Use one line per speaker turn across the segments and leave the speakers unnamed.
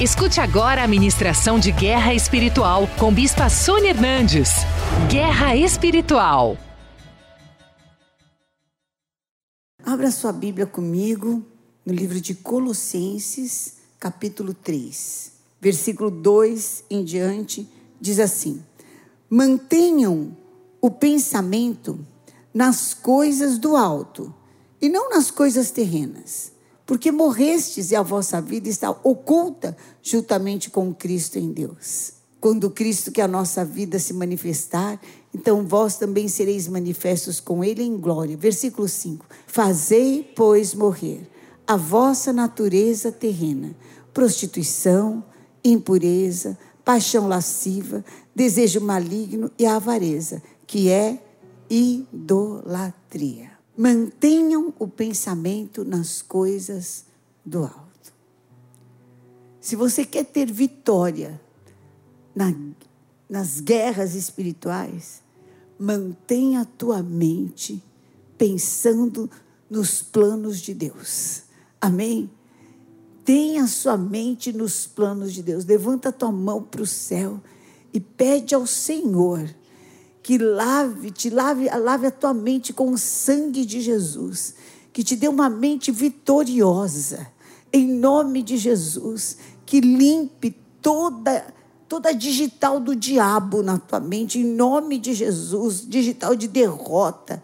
Escute agora a ministração de Guerra Espiritual com Bispa Sônia Hernandes. Guerra Espiritual.
Abra sua Bíblia comigo no livro de Colossenses, capítulo 3, versículo 2 em diante, diz assim: Mantenham o pensamento nas coisas do alto e não nas coisas terrenas porque morrestes e a vossa vida está oculta juntamente com Cristo em Deus. Quando Cristo, que é a nossa vida, se manifestar, então vós também sereis manifestos com Ele em glória. Versículo 5: Fazei, pois, morrer a vossa natureza terrena, prostituição, impureza, paixão lasciva, desejo maligno e avareza, que é idolatria. Mantenham o pensamento nas coisas do alto. Se você quer ter vitória na, nas guerras espirituais, mantenha a tua mente pensando nos planos de Deus. Amém? Tenha sua mente nos planos de Deus. Levanta a tua mão para o céu e pede ao Senhor que lave, te lave, lave a tua mente com o sangue de Jesus, que te dê uma mente vitoriosa, em nome de Jesus, que limpe toda toda digital do diabo na tua mente, em nome de Jesus, digital de derrota,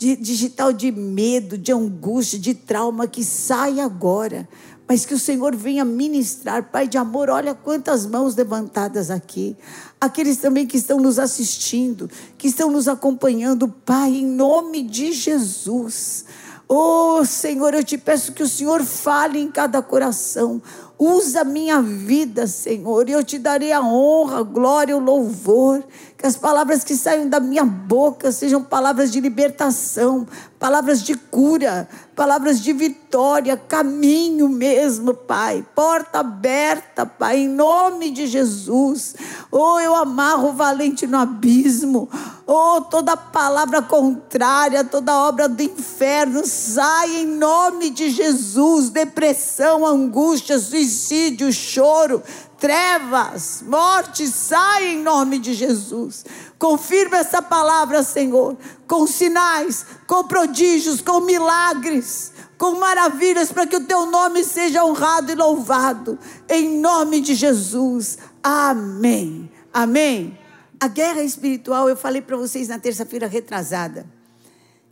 de, digital de medo, de angústia, de trauma, que sai agora mas que o Senhor venha ministrar. Pai de amor, olha quantas mãos levantadas aqui. Aqueles também que estão nos assistindo, que estão nos acompanhando, Pai, em nome de Jesus. Oh, Senhor, eu te peço que o Senhor fale em cada coração. Usa minha vida, Senhor, e eu te darei a honra, a glória, o louvor. Que as palavras que saiam da minha boca sejam palavras de libertação, palavras de cura, palavras de vitória, caminho mesmo, Pai. Porta aberta, Pai, em nome de Jesus. Oh, eu amarro o valente no abismo. Oh, toda palavra contrária, toda obra do inferno, sai em nome de Jesus. Depressão, angústia, suicídio, choro, trevas, morte, sai em nome de Jesus. Confirma essa palavra, Senhor, com sinais, com prodígios, com milagres, com maravilhas, para que o teu nome seja honrado e louvado, em nome de Jesus. Amém. Amém. A guerra espiritual, eu falei para vocês na terça-feira retrasada,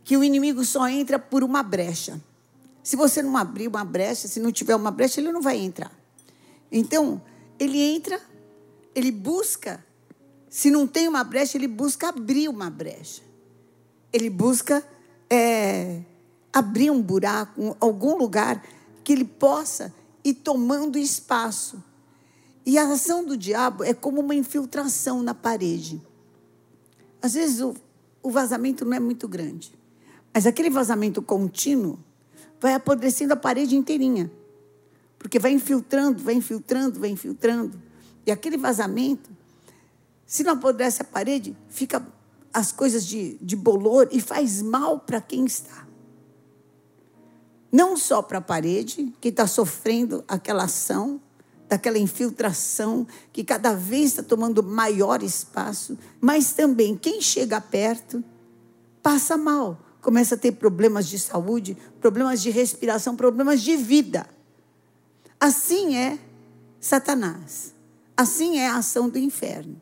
que o inimigo só entra por uma brecha. Se você não abrir uma brecha, se não tiver uma brecha, ele não vai entrar. Então, ele entra, ele busca, se não tem uma brecha, ele busca abrir uma brecha. Ele busca é, abrir um buraco, algum lugar que ele possa ir tomando espaço. E a ação do diabo é como uma infiltração na parede. Às vezes o, o vazamento não é muito grande, mas aquele vazamento contínuo vai apodrecendo a parede inteirinha. Porque vai infiltrando, vai infiltrando, vai infiltrando. E aquele vazamento, se não apodrece a parede, fica as coisas de, de bolor e faz mal para quem está. Não só para a parede, que está sofrendo aquela ação, daquela infiltração que cada vez está tomando maior espaço, mas também quem chega perto passa mal, começa a ter problemas de saúde, problemas de respiração, problemas de vida. Assim é Satanás. Assim é a ação do inferno.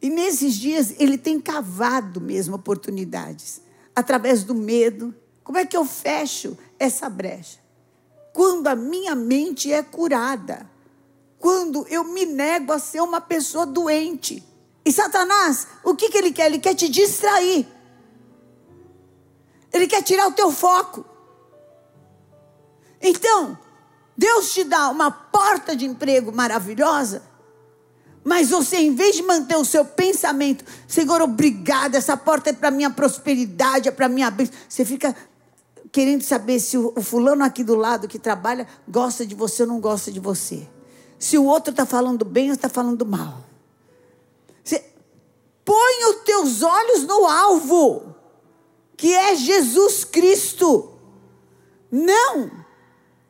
E nesses dias ele tem cavado mesmo oportunidades, através do medo. Como é que eu fecho essa brecha? Quando a minha mente é curada. Quando eu me nego a ser uma pessoa doente. E Satanás, o que, que ele quer? Ele quer te distrair. Ele quer tirar o teu foco. Então, Deus te dá uma porta de emprego maravilhosa, mas você, em vez de manter o seu pensamento, Senhor, obrigado, essa porta é para minha prosperidade, é para minha bênção. Você fica querendo saber se o, fulano aqui do lado que trabalha gosta de você ou não gosta de você. Se o outro está falando bem ou está falando mal. Você põe os teus olhos no alvo, que é Jesus Cristo. Não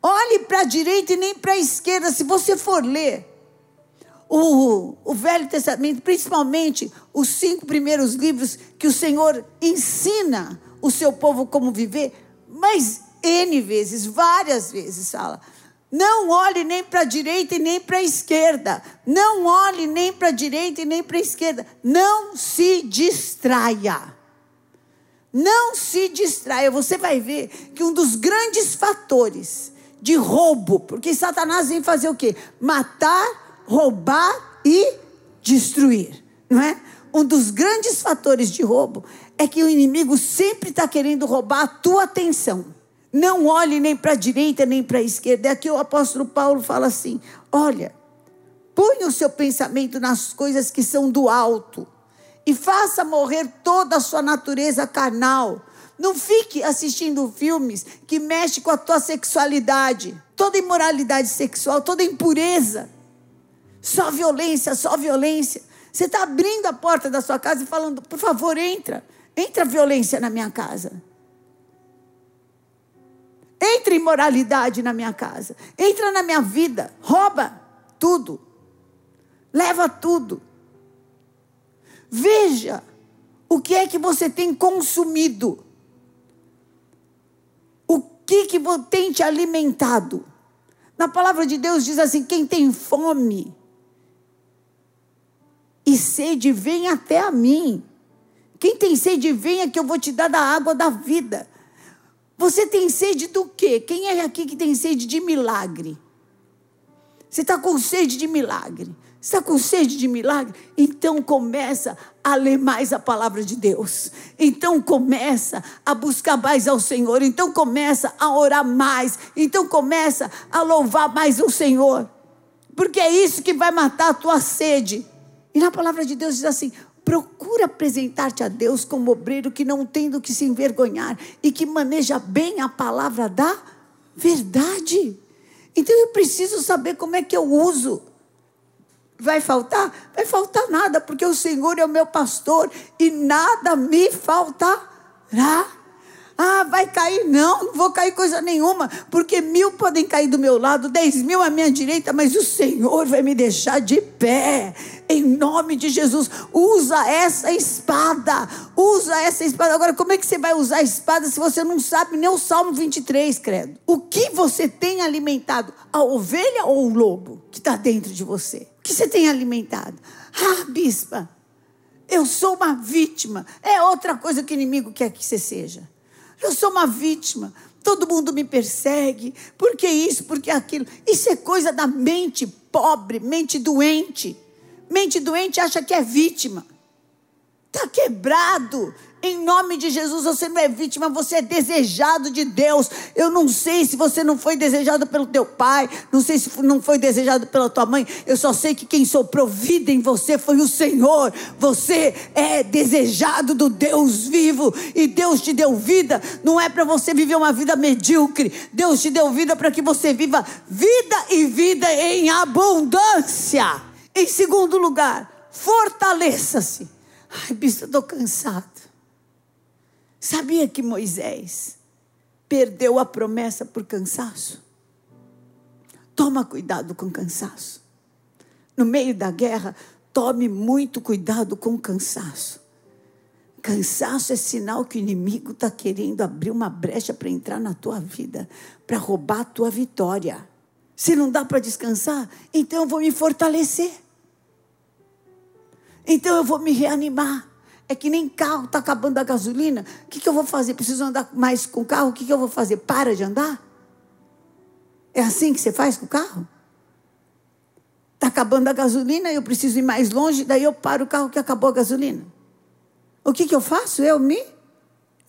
olhe para a direita e nem para a esquerda. Se você for ler o, o Velho Testamento, principalmente os cinco primeiros livros que o Senhor ensina o seu povo como viver, mas N vezes, várias vezes fala. Não olhe nem para a direita e nem para a esquerda. Não olhe nem para a direita e nem para a esquerda. Não se distraia. Não se distraia. Você vai ver que um dos grandes fatores de roubo, porque Satanás vem fazer o quê? Matar, roubar e destruir, não é? Um dos grandes fatores de roubo é que o inimigo sempre está querendo roubar a tua atenção. Não olhe nem para a direita nem para a esquerda. É aqui o apóstolo Paulo fala assim: olha, ponha o seu pensamento nas coisas que são do alto e faça morrer toda a sua natureza carnal. Não fique assistindo filmes que mexem com a tua sexualidade, toda imoralidade sexual, toda impureza, só violência, só violência. Você está abrindo a porta da sua casa e falando, por favor, entra, entra violência na minha casa. Entra imoralidade na minha casa, entra na minha vida, rouba tudo, leva tudo. Veja o que é que você tem consumido que, que tem te alimentado? Na palavra de Deus diz assim: quem tem fome e sede, vem até a mim. Quem tem sede, venha que eu vou te dar da água da vida. Você tem sede do quê? Quem é aqui que tem sede de milagre? Você está com sede de milagre. Está com sede de milagre? Então começa a ler mais a palavra de Deus. Então começa a buscar mais ao Senhor. Então começa a orar mais. Então começa a louvar mais o Senhor. Porque é isso que vai matar a tua sede. E na palavra de Deus diz assim: procura apresentar-te a Deus como obreiro que não tem do que se envergonhar e que maneja bem a palavra da verdade. Então eu preciso saber como é que eu uso Vai faltar? Vai faltar nada, porque o Senhor é o meu pastor e nada me faltará. Ah, vai cair? Não, não vou cair coisa nenhuma, porque mil podem cair do meu lado, dez mil à minha direita, mas o Senhor vai me deixar de pé. Em nome de Jesus, usa essa espada, usa essa espada. Agora, como é que você vai usar a espada se você não sabe nem o Salmo 23, credo? O que você tem alimentado? A ovelha ou o lobo que está dentro de você? Que você tem alimentado? Ah, bispa, eu sou uma vítima. É outra coisa que o inimigo quer que você seja. Eu sou uma vítima. Todo mundo me persegue. Por que isso? Por que aquilo? Isso é coisa da mente pobre, mente doente. Mente doente acha que é vítima. Está quebrado. Em nome de Jesus, você não é vítima, você é desejado de Deus. Eu não sei se você não foi desejado pelo teu pai, não sei se não foi desejado pela tua mãe. Eu só sei que quem soprou vida em você foi o Senhor. Você é desejado do Deus vivo e Deus te deu vida. Não é para você viver uma vida medíocre. Deus te deu vida para que você viva vida e vida em abundância. Em segundo lugar, fortaleça-se. Ai, bispo, estou cansado. Sabia que Moisés perdeu a promessa por cansaço? Toma cuidado com cansaço. No meio da guerra, tome muito cuidado com cansaço. Cansaço é sinal que o inimigo está querendo abrir uma brecha para entrar na tua vida, para roubar a tua vitória. Se não dá para descansar, então eu vou me fortalecer. Então eu vou me reanimar. É que nem carro, está acabando a gasolina. O que, que eu vou fazer? Preciso andar mais com o carro? O que, que eu vou fazer? Para de andar? É assim que você faz com o carro? Está acabando a gasolina, eu preciso ir mais longe, daí eu paro o carro que acabou a gasolina. O que, que eu faço? Eu me.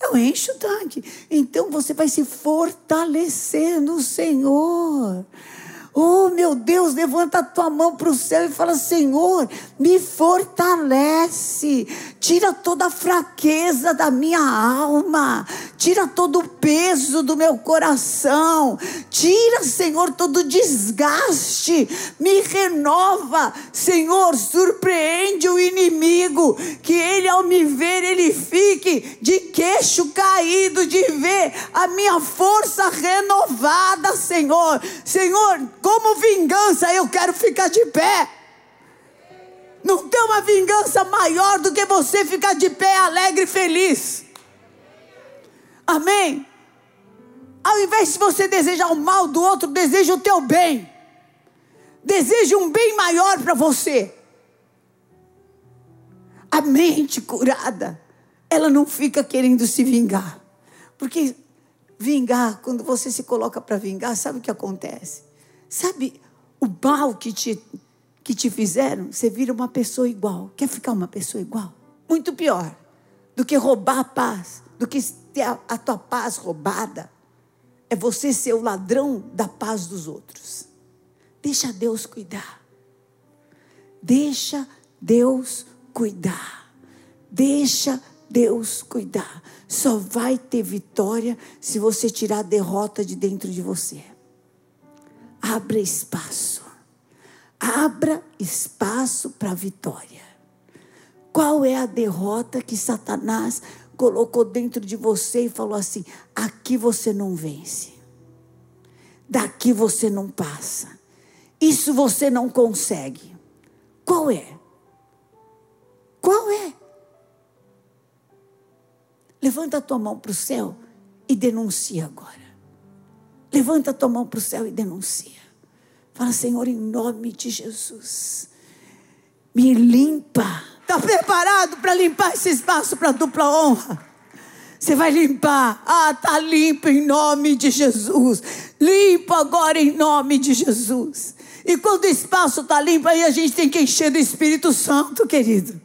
Eu encho o tanque. Então você vai se fortalecer no Senhor. Oh, meu Deus, levanta a tua mão para o céu e fala: Senhor, me fortalece. Tira toda a fraqueza da minha alma. Tira todo o peso do meu coração. Tira, Senhor, todo o desgaste. Me renova. Senhor, surpreende o inimigo. Que ele, ao me ver, ele fique de queixo caído de ver a minha força renovada, Senhor. Senhor, como vingança, eu quero ficar de pé. Não tem uma vingança maior do que você ficar de pé alegre e feliz. Amém? Ao invés de você desejar o mal do outro, deseja o teu bem. Deseja um bem maior para você. A mente curada, ela não fica querendo se vingar. Porque vingar, quando você se coloca para vingar, sabe o que acontece? Sabe o mal que te, que te fizeram? Você vira uma pessoa igual. Quer ficar uma pessoa igual? Muito pior do que roubar a paz, do que ter a, a tua paz roubada. É você ser o ladrão da paz dos outros. Deixa Deus cuidar. Deixa Deus cuidar. Deixa Deus cuidar. Só vai ter vitória se você tirar a derrota de dentro de você. Abra espaço. Abra espaço para a vitória. Qual é a derrota que Satanás colocou dentro de você e falou assim: aqui você não vence, daqui você não passa, isso você não consegue. Qual é? Qual é? Levanta a tua mão para o céu e denuncia agora. Levanta a tua mão para o céu e denuncia. Fala, Senhor, em nome de Jesus, me limpa. Está preparado para limpar esse espaço para dupla honra? Você vai limpar. Ah, está limpo em nome de Jesus. Limpo agora em nome de Jesus. E quando o espaço está limpo, aí a gente tem que encher do Espírito Santo, querido.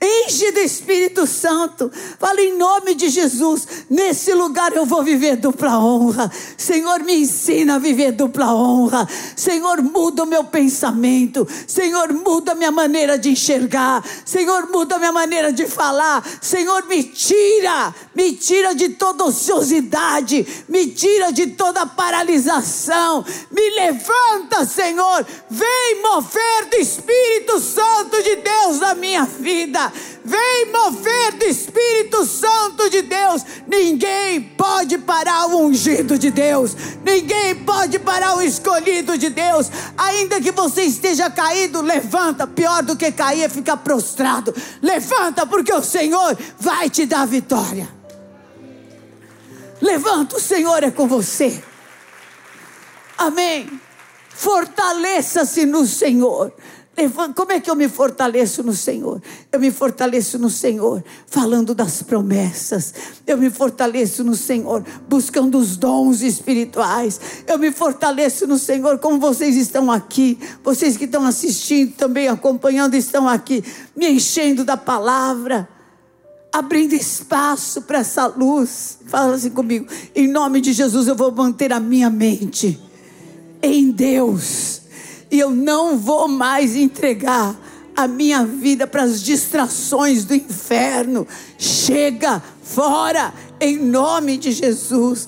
Enche do Espírito Santo. Fala em nome de Jesus. Nesse lugar eu vou viver dupla honra. Senhor, me ensina a viver dupla honra. Senhor, muda o meu pensamento. Senhor, muda a minha maneira de enxergar. Senhor, muda a minha maneira de falar. Senhor, me tira. Me tira de toda ociosidade. Me tira de toda paralisação. Me levanta, Senhor. Vem mover do Espírito Santo de Deus na minha vida. Vem mover do Espírito Santo de Deus. Ninguém pode parar o ungido de Deus. Ninguém pode parar o escolhido de Deus. Ainda que você esteja caído, levanta. Pior do que cair é ficar prostrado. Levanta, porque o Senhor vai te dar vitória. Levanta, o Senhor é com você. Amém. Fortaleça-se no Senhor. Como é que eu me fortaleço no Senhor? Eu me fortaleço no Senhor falando das promessas. Eu me fortaleço no Senhor buscando os dons espirituais. Eu me fortaleço no Senhor como vocês estão aqui. Vocês que estão assistindo também, acompanhando, estão aqui, me enchendo da palavra. Abrindo espaço para essa luz. Fala assim comigo. Em nome de Jesus, eu vou manter a minha mente em Deus e eu não vou mais entregar a minha vida para as distrações do inferno. Chega fora, em nome de Jesus.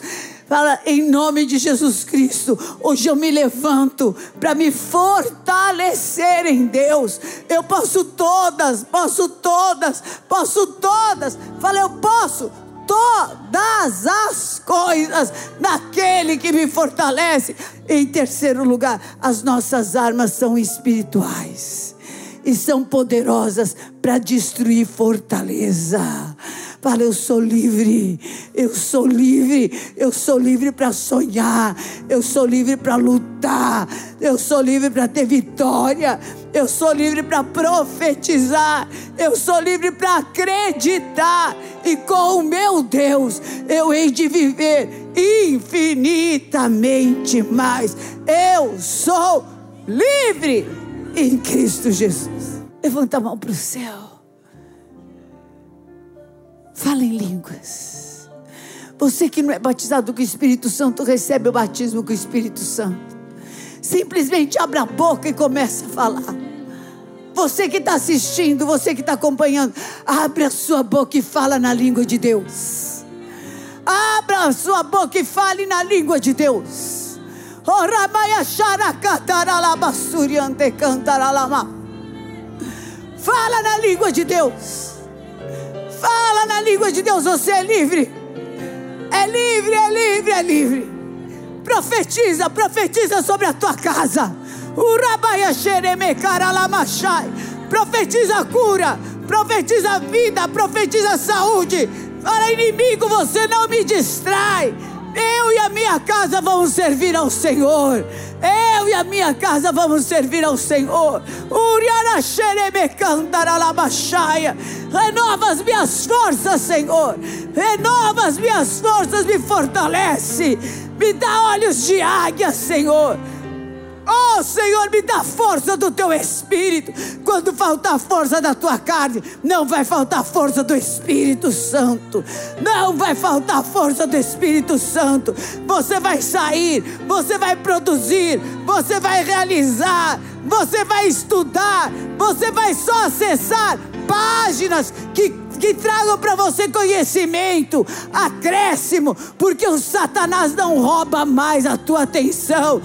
Fala, em nome de Jesus Cristo, hoje eu me levanto para me fortalecer em Deus. Eu posso todas, posso todas, posso todas. Fala, eu posso todas as coisas naquele que me fortalece. Em terceiro lugar, as nossas armas são espirituais e são poderosas para destruir fortaleza. Fala, eu sou livre, eu sou livre, eu sou livre para sonhar, eu sou livre para lutar, eu sou livre para ter vitória, eu sou livre para profetizar, eu sou livre para acreditar, e com o meu Deus eu hei de viver infinitamente mais. Eu sou livre em Cristo Jesus. Levanta a mão para o céu. Fala em línguas. Você que não é batizado com o Espírito Santo, recebe o batismo com o Espírito Santo. Simplesmente abra a boca e comece a falar. Você que está assistindo, você que está acompanhando, abre a sua boca e fala na língua de Deus. Abra a sua boca e fale na língua de Deus. Fala na língua de Deus. Fala na língua de Deus, você é livre. É livre, é livre, é livre. Profetiza, profetiza sobre a tua casa. Profetiza cura, profetiza vida, profetiza saúde. Fala, inimigo, você não me distrai. Eu e a minha casa vamos servir ao Senhor. Eu e a minha casa vamos servir ao Senhor. Renova as minhas forças, Senhor. Renova as minhas forças, me fortalece. Me dá olhos de águia, Senhor. Oh Senhor, me dá força do teu espírito. Quando faltar força da tua carne, não vai faltar força do Espírito Santo. Não vai faltar força do Espírito Santo. Você vai sair, você vai produzir, você vai realizar, você vai estudar, você vai só acessar páginas que que tragam para você conhecimento, acréscimo, porque o Satanás não rouba mais a tua atenção,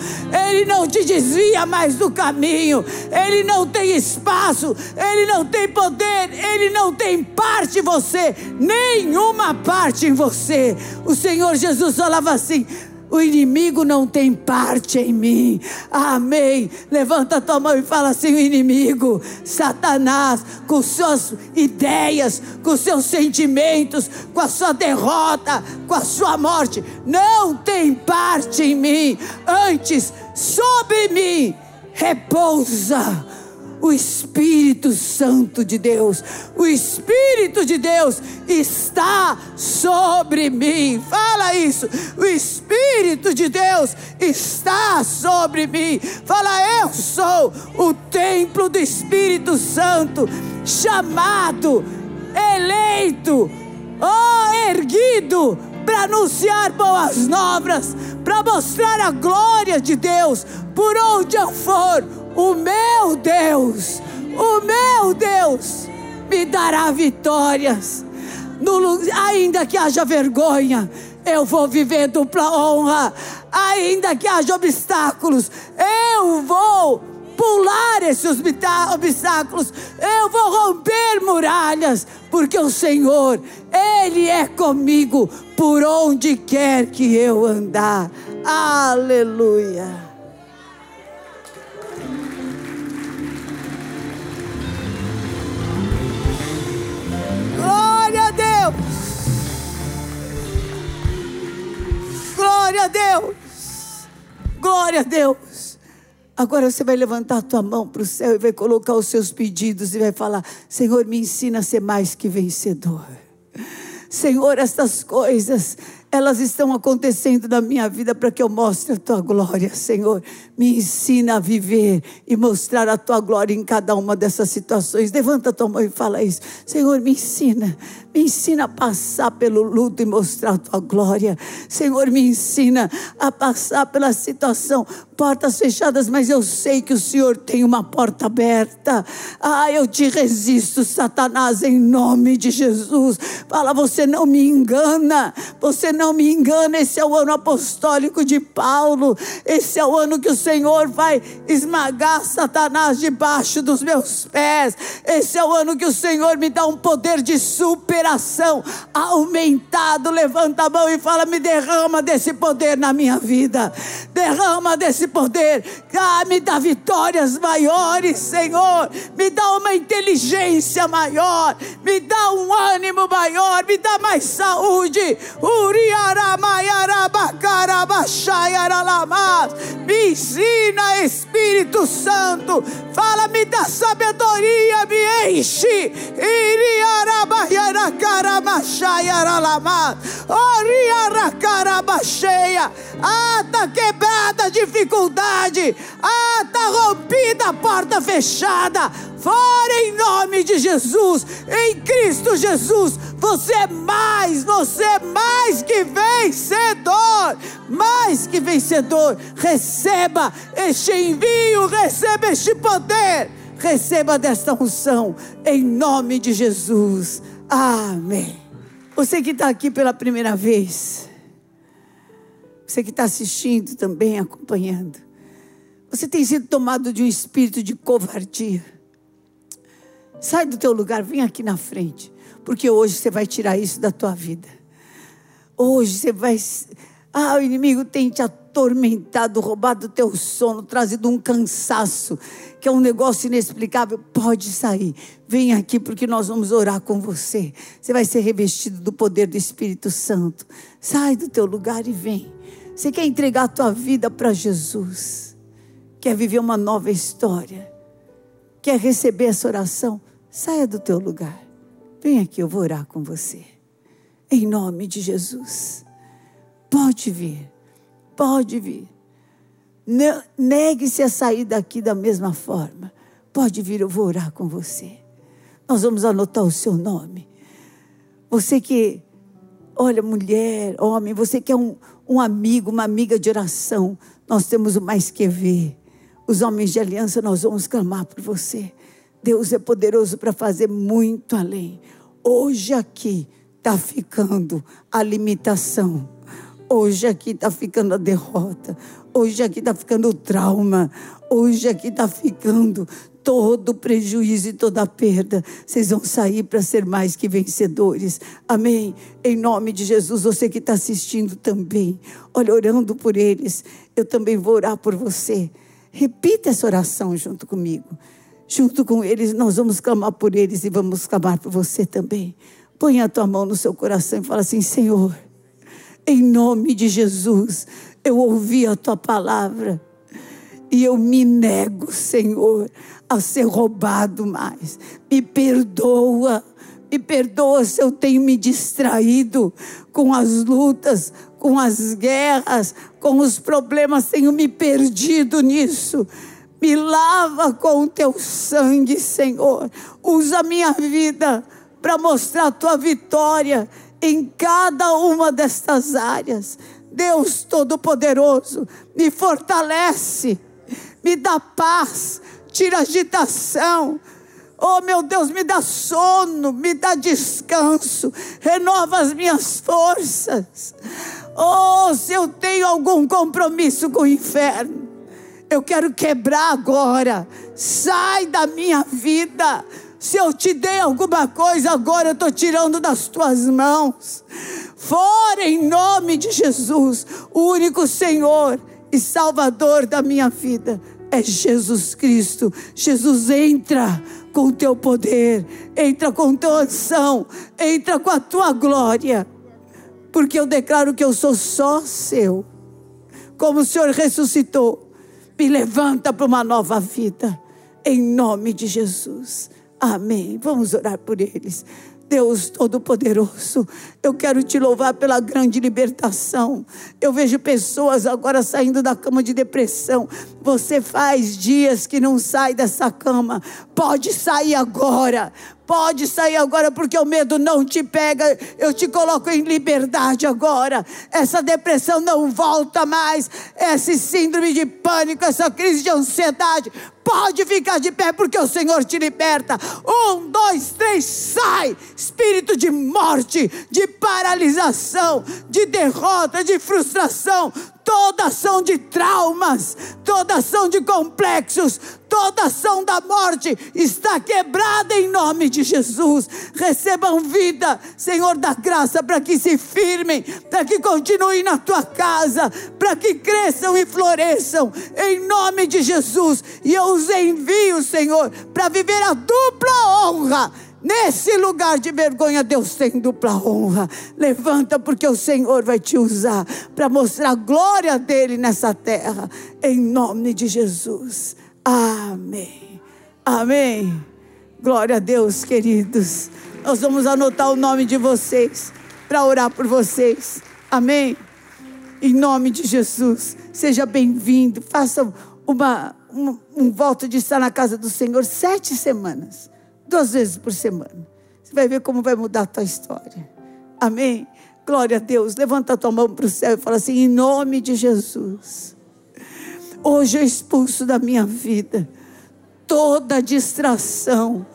ele não te desvia mais do caminho, ele não tem espaço, ele não tem poder, ele não tem parte em você, nenhuma parte em você. O Senhor Jesus falava assim: o inimigo não tem parte em mim. Amém. Levanta a tua mão e fala assim: o inimigo, Satanás, com suas ideias, com seus sentimentos, com a sua derrota, com a sua morte, não tem parte em mim. Antes, sobre mim repousa o Espírito Santo de Deus, o Espírito de Deus está sobre mim. Fala isso. O Espírito de Deus está sobre mim. Fala, eu sou o templo do Espírito Santo, chamado, eleito, oh, erguido para anunciar boas novas, para mostrar a glória de Deus por onde eu for o meu Deus, o meu Deus me dará vitórias. No, ainda que haja vergonha, eu vou viver dupla honra. Ainda que haja obstáculos, eu vou pular esses obstáculos, eu vou romper muralhas, porque o Senhor, Ele é comigo por onde quer que eu andar. Aleluia. Deus. Glória a Deus. Glória a Deus. Agora você vai levantar a tua mão para o céu e vai colocar os seus pedidos e vai falar: Senhor, me ensina a ser mais que vencedor. Senhor, estas coisas elas estão acontecendo na minha vida para que eu mostre a tua glória, Senhor. Me ensina a viver e mostrar a tua glória em cada uma dessas situações. Levanta a tua mão e fala isso. Senhor, me ensina. Me ensina a passar pelo luto e mostrar a tua glória. Senhor, me ensina a passar pela situação, portas fechadas, mas eu sei que o Senhor tem uma porta aberta. Ah, eu te resisto, Satanás, em nome de Jesus. Fala, você não me engana. Você não me engana. Esse é o ano apostólico de Paulo. Esse é o ano que o Senhor vai esmagar Satanás debaixo dos meus pés. Esse é o ano que o Senhor me dá um poder de superação aumentado. Levanta a mão e fala: me derrama desse poder na minha vida. Derrama desse poder. Ah, me dá vitórias maiores, Senhor. Me dá uma inteligência maior. Me dá um ânimo maior. Me dá mais saúde. Me ensina, Espírito Santo. Fala-me da sabedoria, me enche. Ah, tá quebrada a dificuldade. Ah, tá rompida a porta fechada. Fora em nome de Jesus, em Cristo Jesus, você é mais, você é mais que vencedor, mais que vencedor. Receba este envio, receba este poder, receba desta unção, em nome de Jesus. Amém. Você que está aqui pela primeira vez, você que está assistindo também, acompanhando, você tem sido tomado de um espírito de covardia. Sai do teu lugar, vem aqui na frente, porque hoje você vai tirar isso da tua vida. Hoje você vai. Ah, o inimigo tem te atormentado, roubado o teu sono, trazido um cansaço, que é um negócio inexplicável. Pode sair, vem aqui, porque nós vamos orar com você. Você vai ser revestido do poder do Espírito Santo. Sai do teu lugar e vem. Você quer entregar a tua vida para Jesus? Quer viver uma nova história? Quer receber essa oração? Saia do teu lugar. Vem aqui, eu vou orar com você. Em nome de Jesus. Pode vir. Pode vir. Negue-se a sair daqui da mesma forma. Pode vir, eu vou orar com você. Nós vamos anotar o seu nome. Você que, olha, mulher, homem, você que é um, um amigo, uma amiga de oração, nós temos o mais que ver. Os homens de aliança, nós vamos clamar por você. Deus é poderoso para fazer muito além. Hoje aqui está ficando a limitação. Hoje aqui está ficando a derrota. Hoje aqui está ficando o trauma. Hoje aqui está ficando todo prejuízo e toda perda. Vocês vão sair para ser mais que vencedores. Amém. Em nome de Jesus, você que está assistindo também, olha, orando por eles, eu também vou orar por você. Repita essa oração junto comigo. Junto com eles, nós vamos clamar por eles e vamos clamar por você também. Põe a tua mão no seu coração e fala assim: Senhor, em nome de Jesus, eu ouvi a tua palavra e eu me nego, Senhor, a ser roubado mais. Me perdoa. Me perdoa se eu tenho me distraído com as lutas, com as guerras, com os problemas, tenho me perdido nisso. Me lava com o teu sangue, Senhor. Usa a minha vida para mostrar a tua vitória em cada uma destas áreas. Deus Todo-Poderoso, me fortalece, me dá paz, tira agitação. Oh meu Deus, me dá sono, me dá descanso, renova as minhas forças. Oh, se eu tenho algum compromisso com o inferno, eu quero quebrar agora. Sai da minha vida. Se eu te dei alguma coisa, agora eu estou tirando das tuas mãos. Fora em nome de Jesus, o único Senhor e Salvador da minha vida é Jesus Cristo. Jesus entra com o teu poder, entra com tua unção, entra com a tua glória, porque eu declaro que eu sou só seu. Como o Senhor ressuscitou, me levanta para uma nova vida, em nome de Jesus. Amém. Vamos orar por eles. Deus Todo-Poderoso, eu quero te louvar pela grande libertação. Eu vejo pessoas agora saindo da cama de depressão. Você faz dias que não sai dessa cama. Pode sair agora. Pode sair agora porque o medo não te pega. Eu te coloco em liberdade agora. Essa depressão não volta mais. Esse síndrome de pânico, essa crise de ansiedade. Pode ficar de pé porque o Senhor te liberta. Um, dois, três, sai. Espírito de morte, de paralisação, de derrota, de frustração toda ação de traumas, toda ação de complexos, toda ação da morte está quebrada em nome de Jesus. Recebam vida, Senhor da graça, para que se firmem, para que continuem na tua casa, para que cresçam e floresçam em nome de Jesus. E eu os envio, Senhor, para viver a dupla honra Nesse lugar de vergonha, Deus tem dupla honra. Levanta, porque o Senhor vai te usar para mostrar a glória dele nessa terra. Em nome de Jesus. Amém. Amém. Glória a Deus, queridos. Nós vamos anotar o nome de vocês para orar por vocês. Amém. Em nome de Jesus. Seja bem-vindo. Faça uma um, um voto de estar na casa do Senhor sete semanas, duas vezes por semana. Você vai ver como vai mudar a tua história. Amém? Glória a Deus. Levanta a tua mão para o céu e fala assim: em nome de Jesus. Hoje eu expulso da minha vida toda distração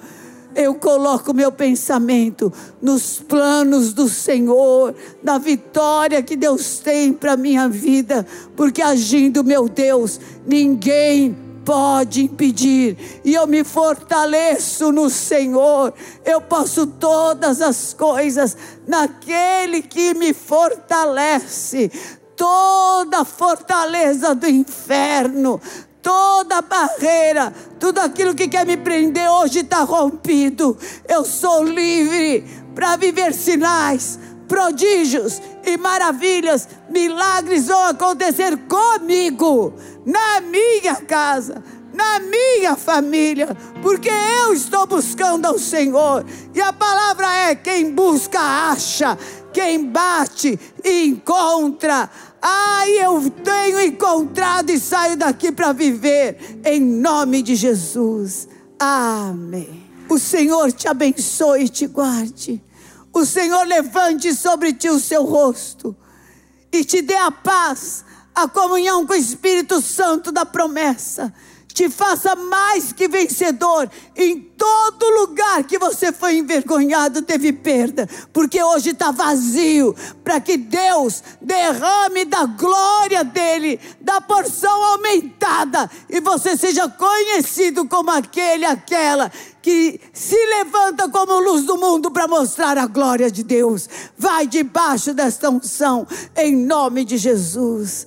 eu coloco meu pensamento nos planos do Senhor, na vitória que Deus tem para minha vida, porque agindo meu Deus, ninguém pode impedir. E eu me fortaleço no Senhor. Eu posso todas as coisas naquele que me fortalece. Toda fortaleza do inferno, Toda barreira, tudo aquilo que quer me prender hoje está rompido. Eu sou livre para viver sinais, prodígios e maravilhas. Milagres vão acontecer comigo, na minha casa, na minha família, porque eu estou buscando ao Senhor. E a palavra é: quem busca, acha, quem bate, encontra. Ai, eu tenho encontrado e saio daqui para viver, em nome de Jesus. Amém. O Senhor te abençoe e te guarde. O Senhor levante sobre ti o seu rosto e te dê a paz, a comunhão com o Espírito Santo da promessa te faça mais que vencedor em todo lugar que você foi envergonhado, teve perda, porque hoje está vazio, para que Deus derrame da glória dele, da porção aumentada, e você seja conhecido como aquele, aquela que se levanta como luz do mundo para mostrar a glória de Deus. Vai debaixo desta unção, em nome de Jesus.